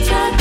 change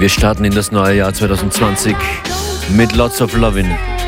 Wir starten in das neue Jahr 2020 mit Lots of Lovin'.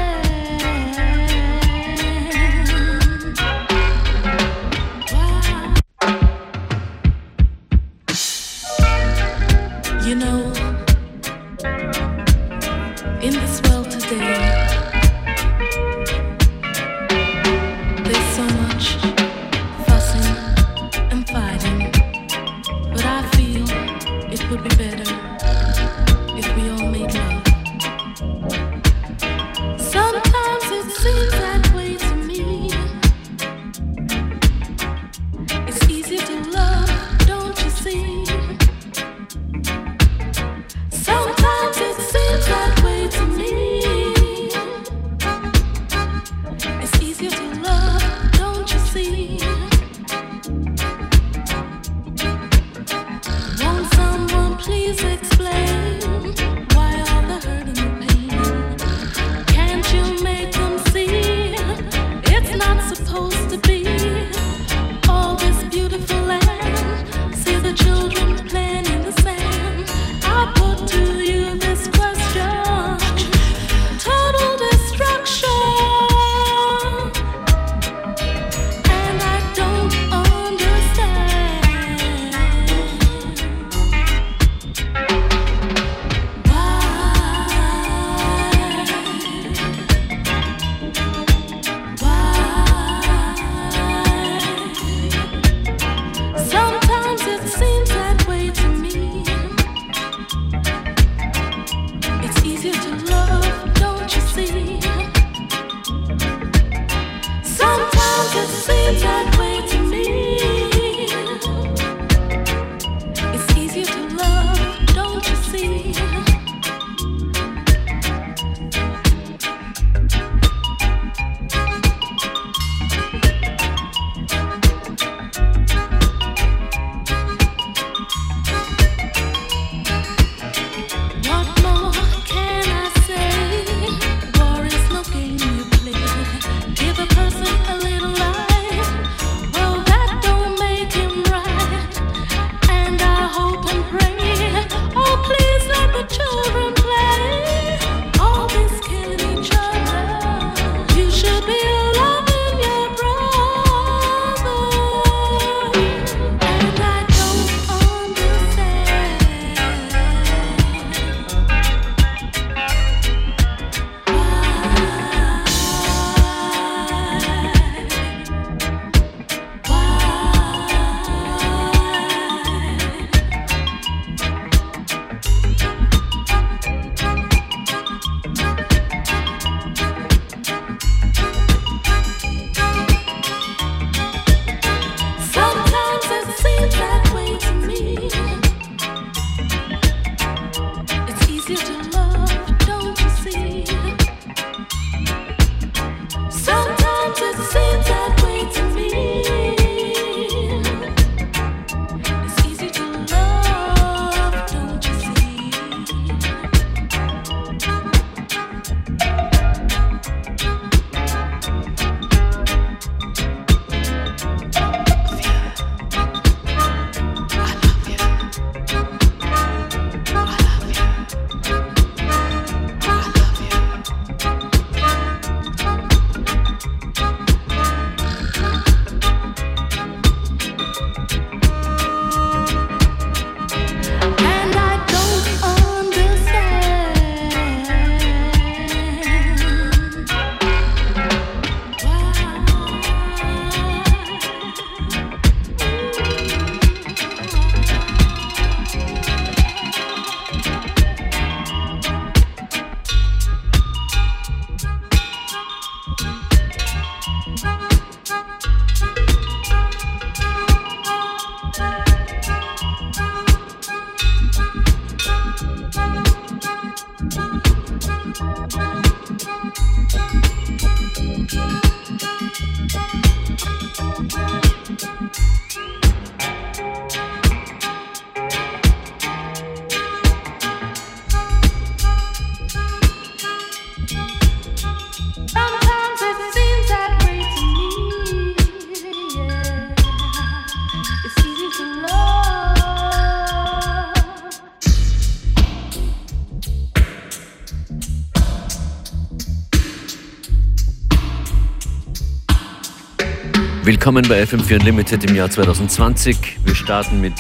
Willkommen bei FM4 Unlimited im Jahr 2020. Wir starten mit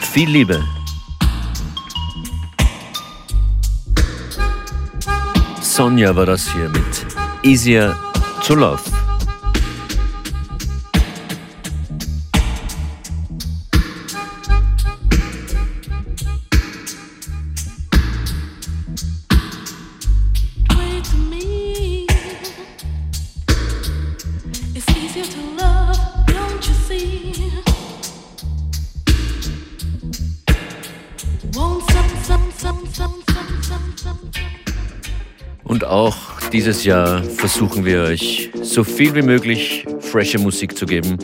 viel Liebe. Sonja war das hier mit Easier to Love. Dieses Jahr versuchen wir euch so viel wie möglich frische Musik zu geben.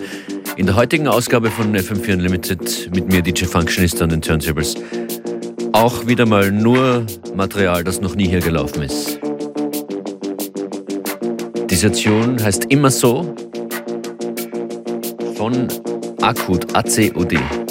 In der heutigen Ausgabe von FM4 Unlimited mit mir DJ Functionist an den Turntables auch wieder mal nur Material, das noch nie hier gelaufen ist. Die Station heißt immer so von Akut, A-C-O-D.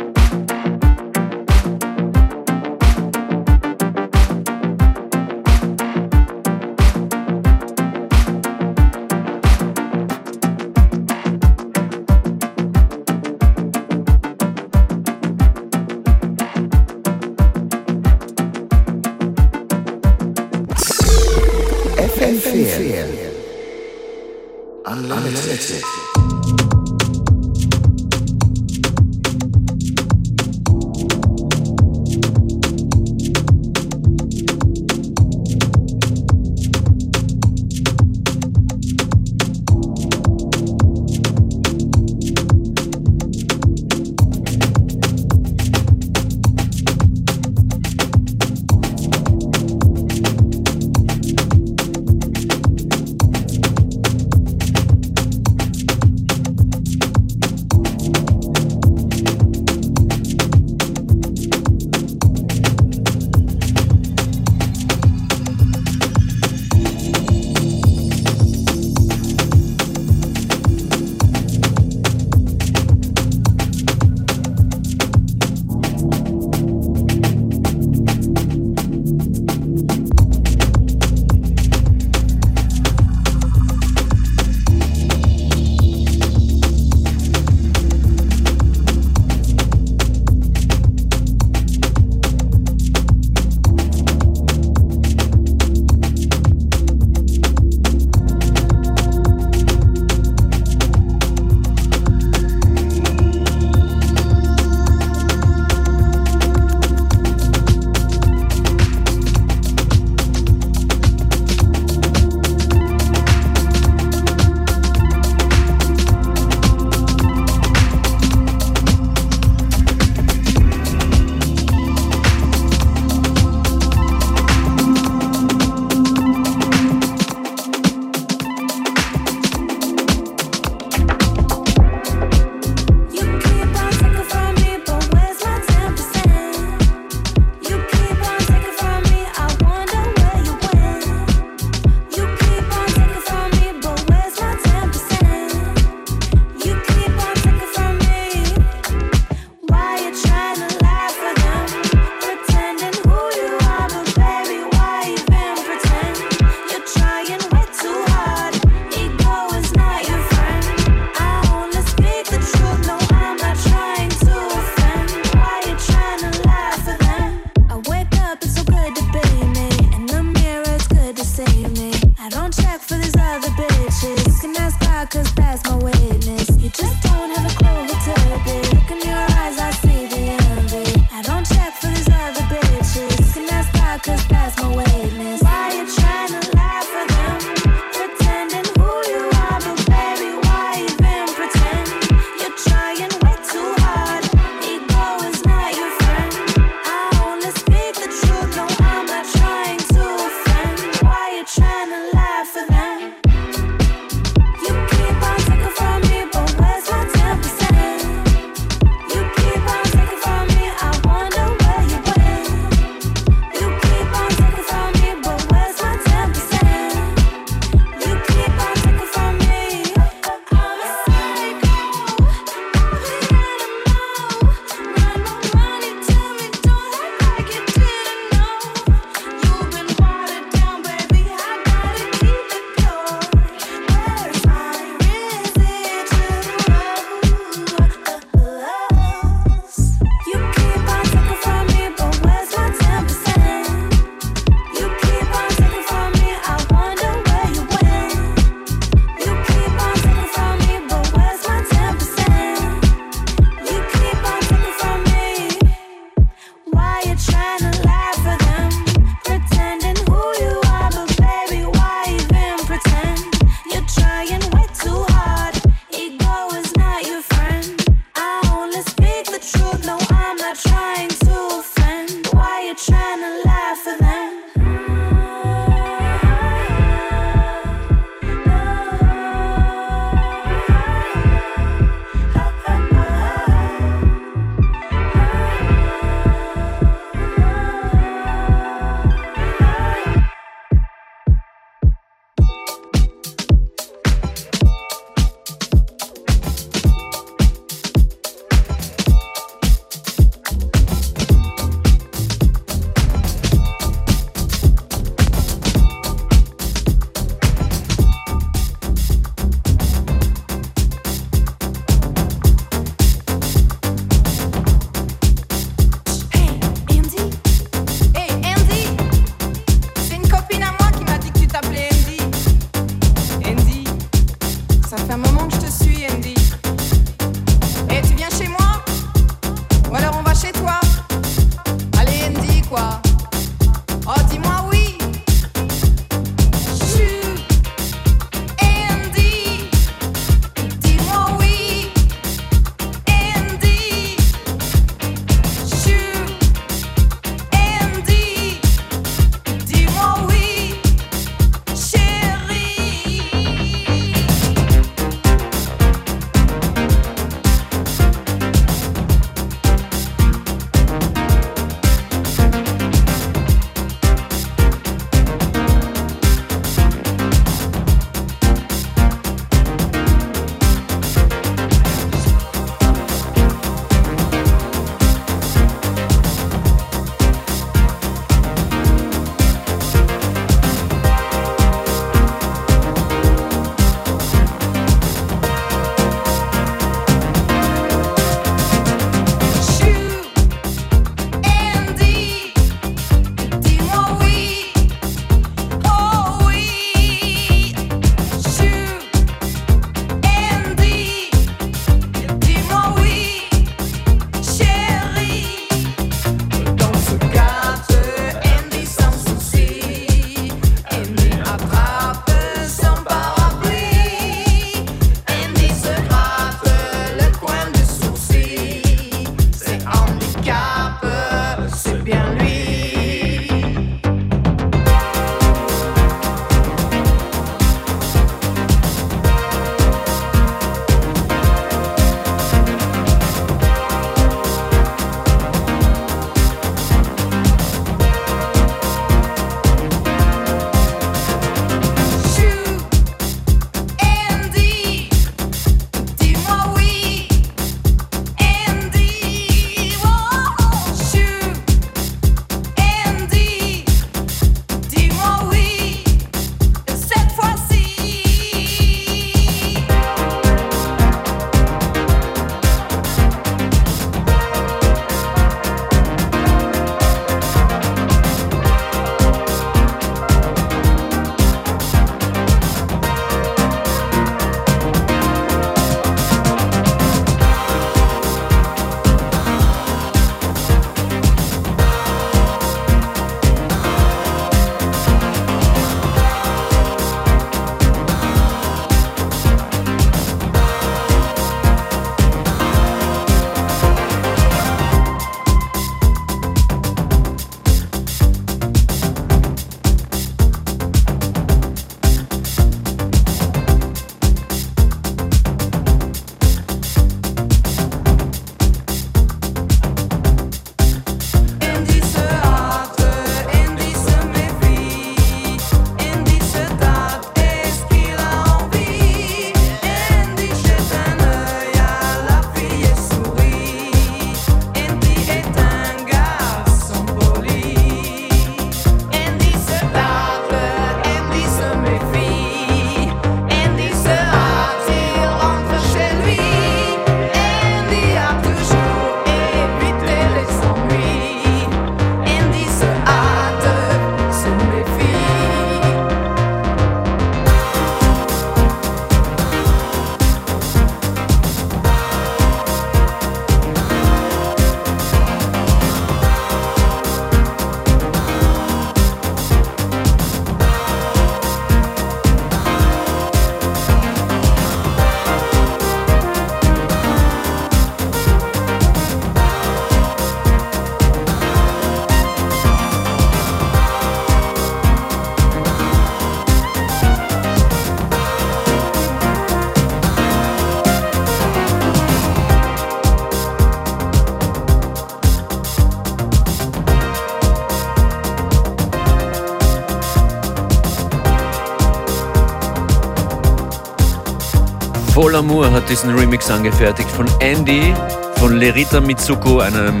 Paul Amour hat diesen Remix angefertigt von Andy, von Lerita Mitsuko, einem,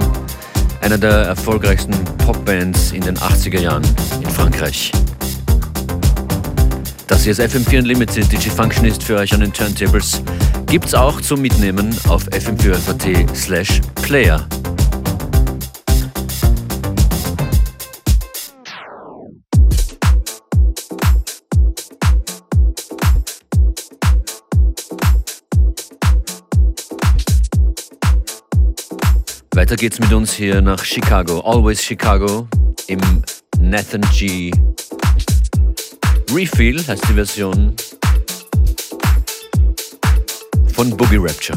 einer der erfolgreichsten Popbands in den 80er Jahren in Frankreich. Das hier ist FM4 Unlimited, DJ Functionist für euch an den Turntables. Gibt's auch zum Mitnehmen auf fm4.at slash player. Weiter geht's mit uns hier nach Chicago, Always Chicago, im Nathan G. Refill heißt die Version von Boogie Rapture.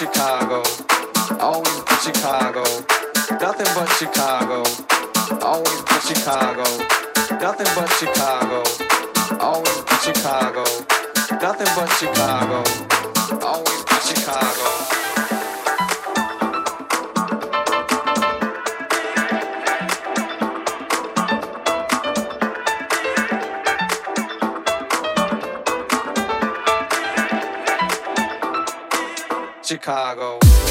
Chicago, always but Chicago, nothing but Chicago, always but Chicago, nothing but Chicago, always but Chicago, nothing but Chicago, always but Chicago. Chicago.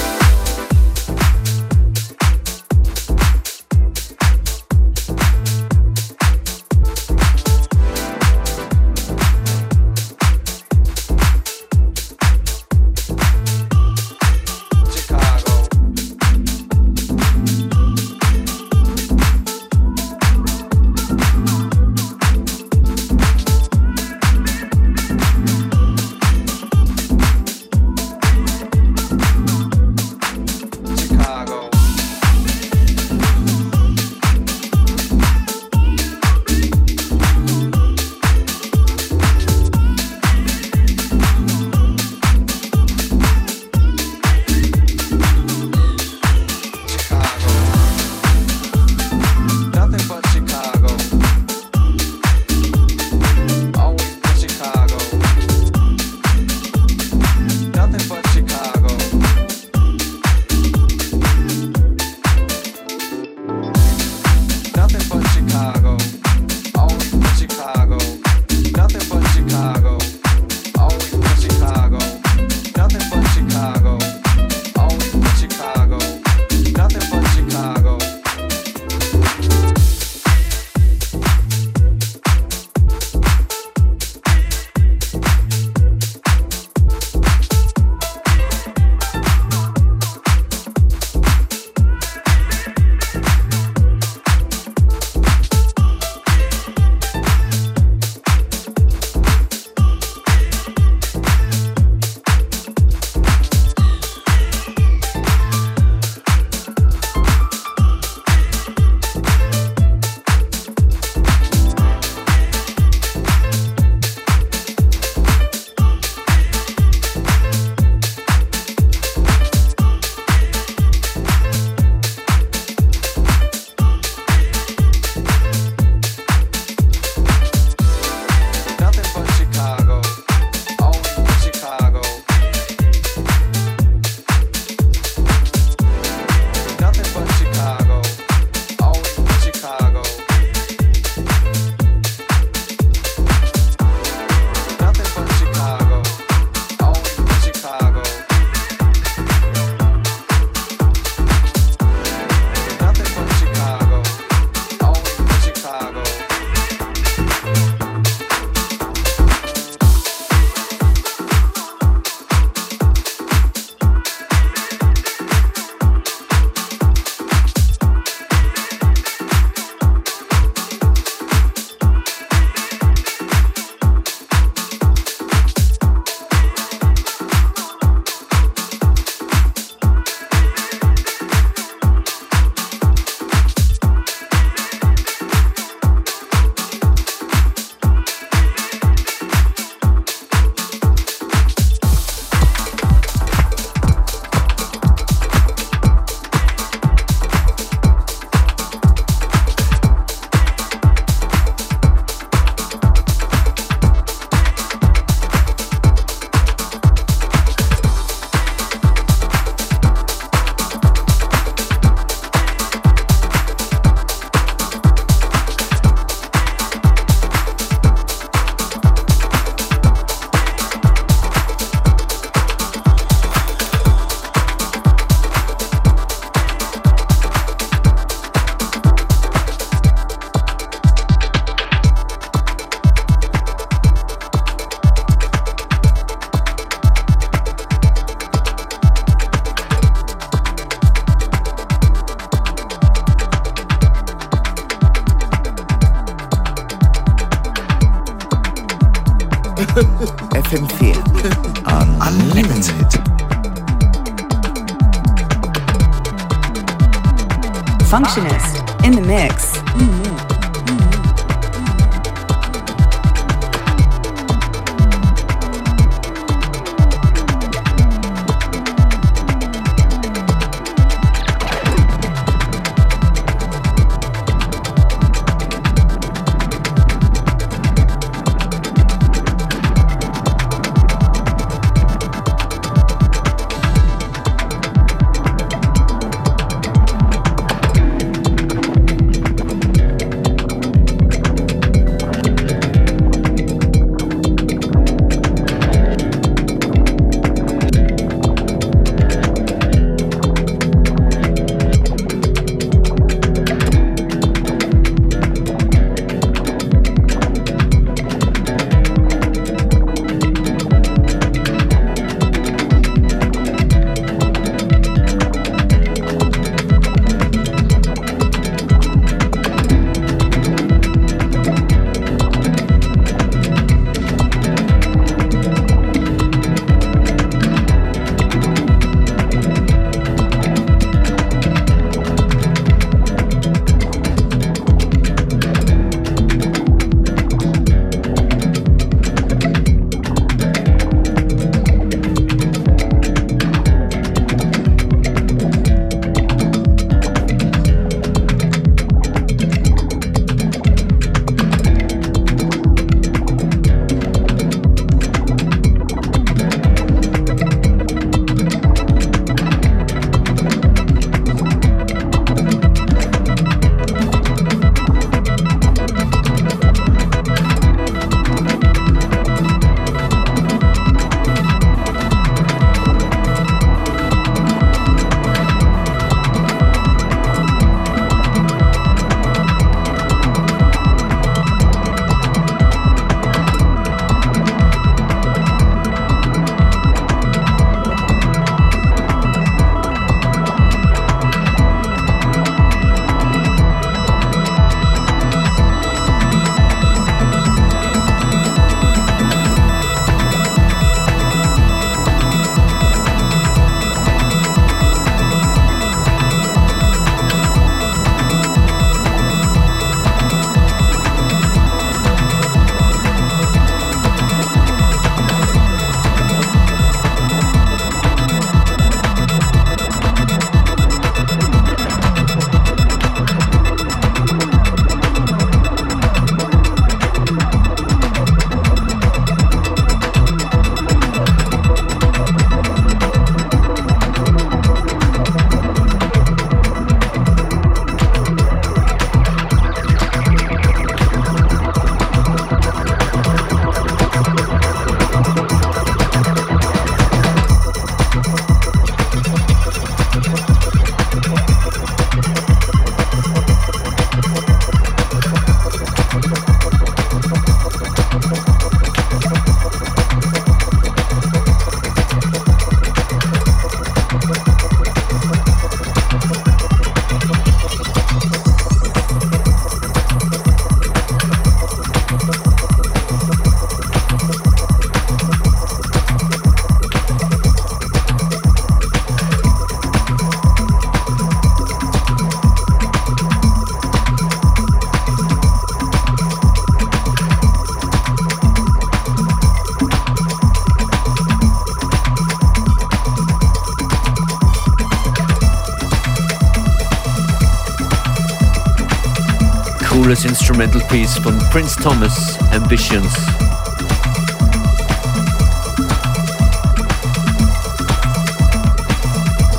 Cooles Instrumental Piece von Prince Thomas, Ambitions.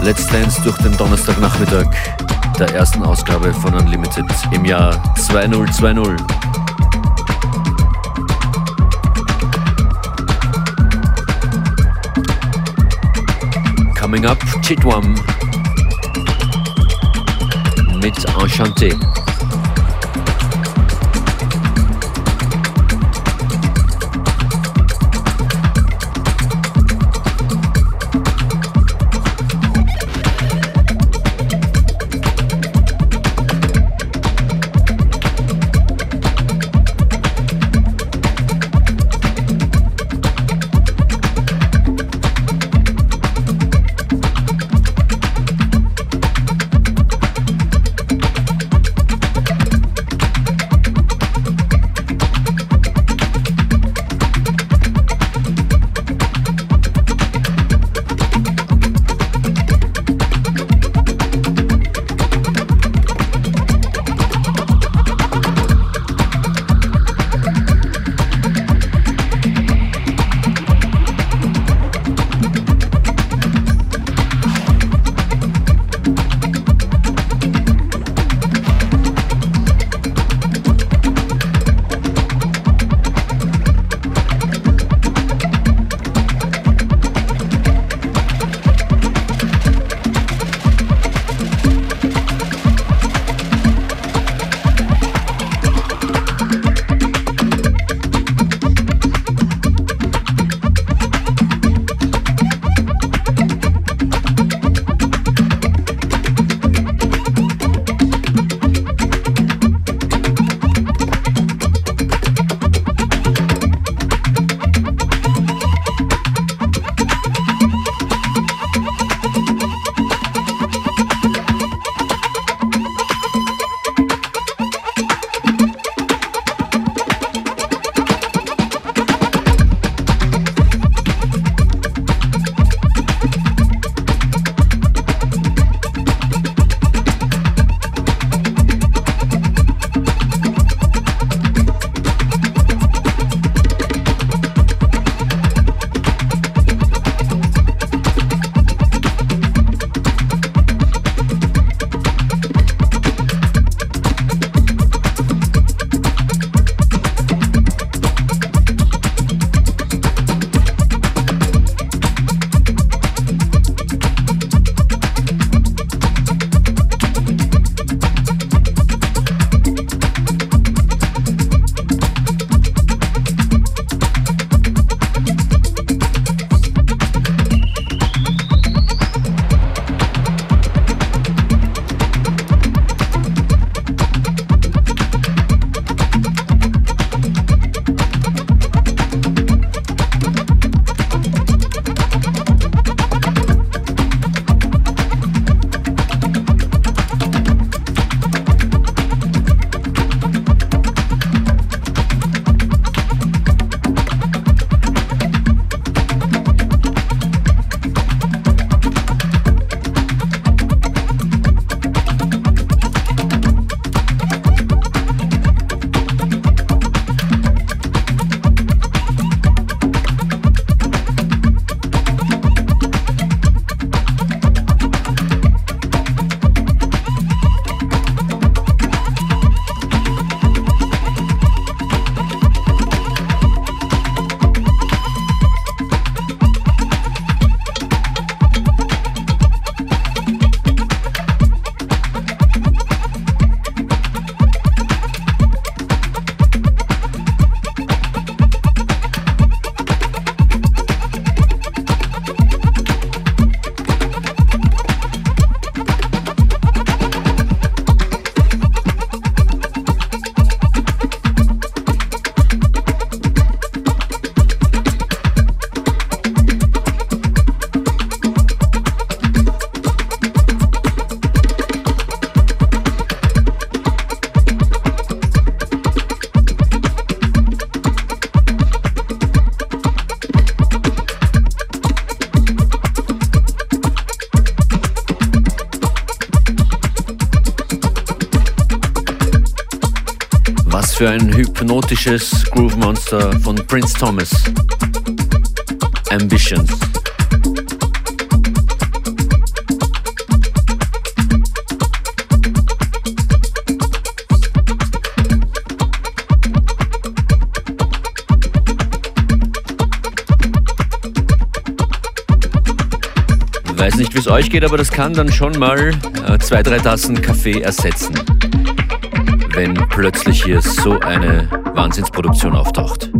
Let's Dance durch den Donnerstagnachmittag der ersten Ausgabe von Unlimited im Jahr 2020. Coming up, Chitwam mit Enchanté. Ein hypnotisches Groove Monster von Prince Thomas. Ambitions. Weiß nicht, wie es euch geht, aber das kann dann schon mal äh, zwei, drei Tassen Kaffee ersetzen wenn plötzlich hier so eine Wahnsinnsproduktion auftaucht.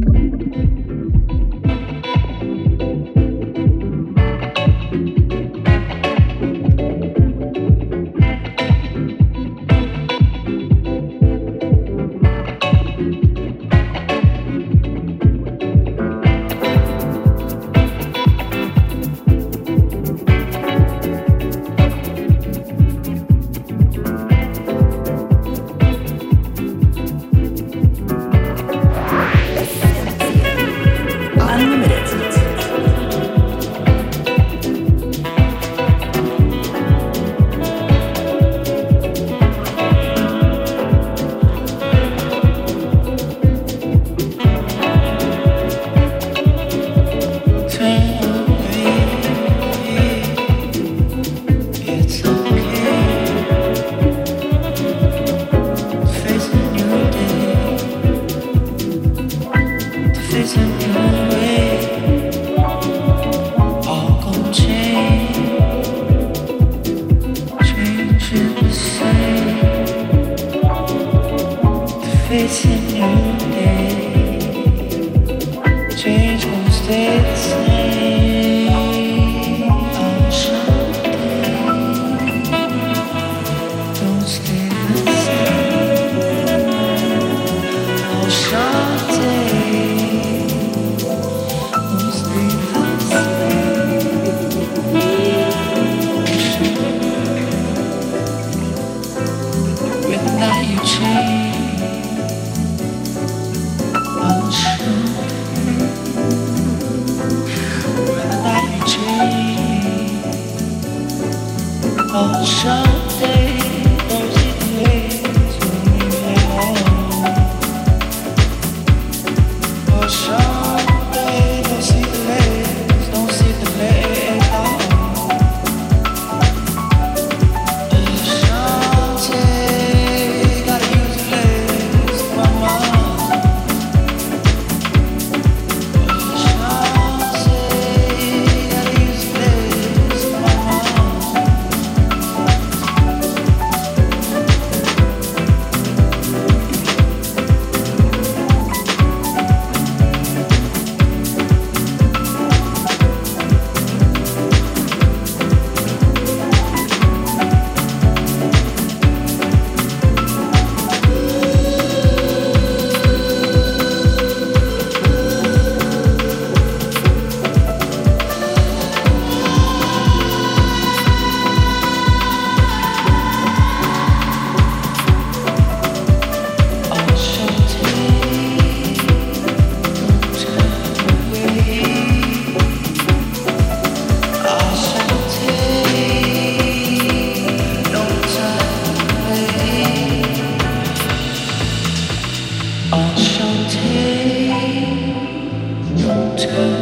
return.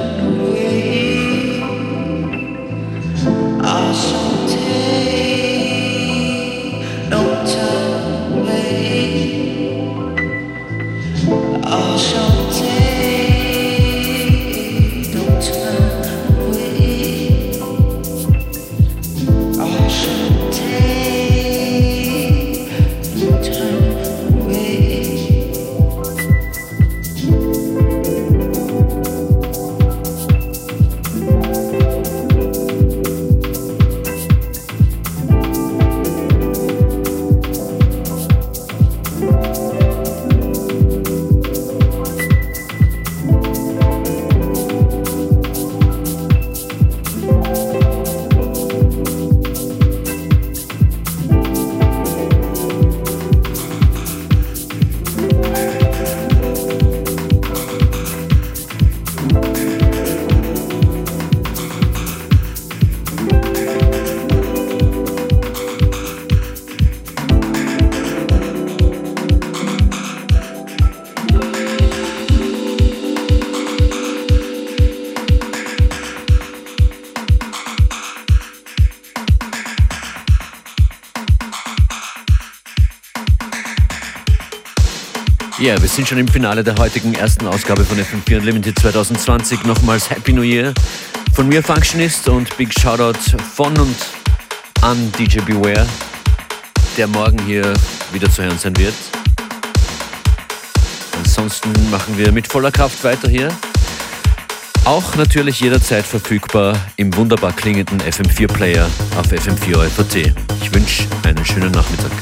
Ja, wir sind schon im Finale der heutigen ersten Ausgabe von FM4 Unlimited 2020. Nochmals Happy New Year von mir Functionist und Big Shoutout von und an DJ Beware, der morgen hier wieder zu hören sein wird. Ansonsten machen wir mit voller Kraft weiter hier. Auch natürlich jederzeit verfügbar im wunderbar klingenden FM4-Player auf FM4 Ich wünsche einen schönen Nachmittag.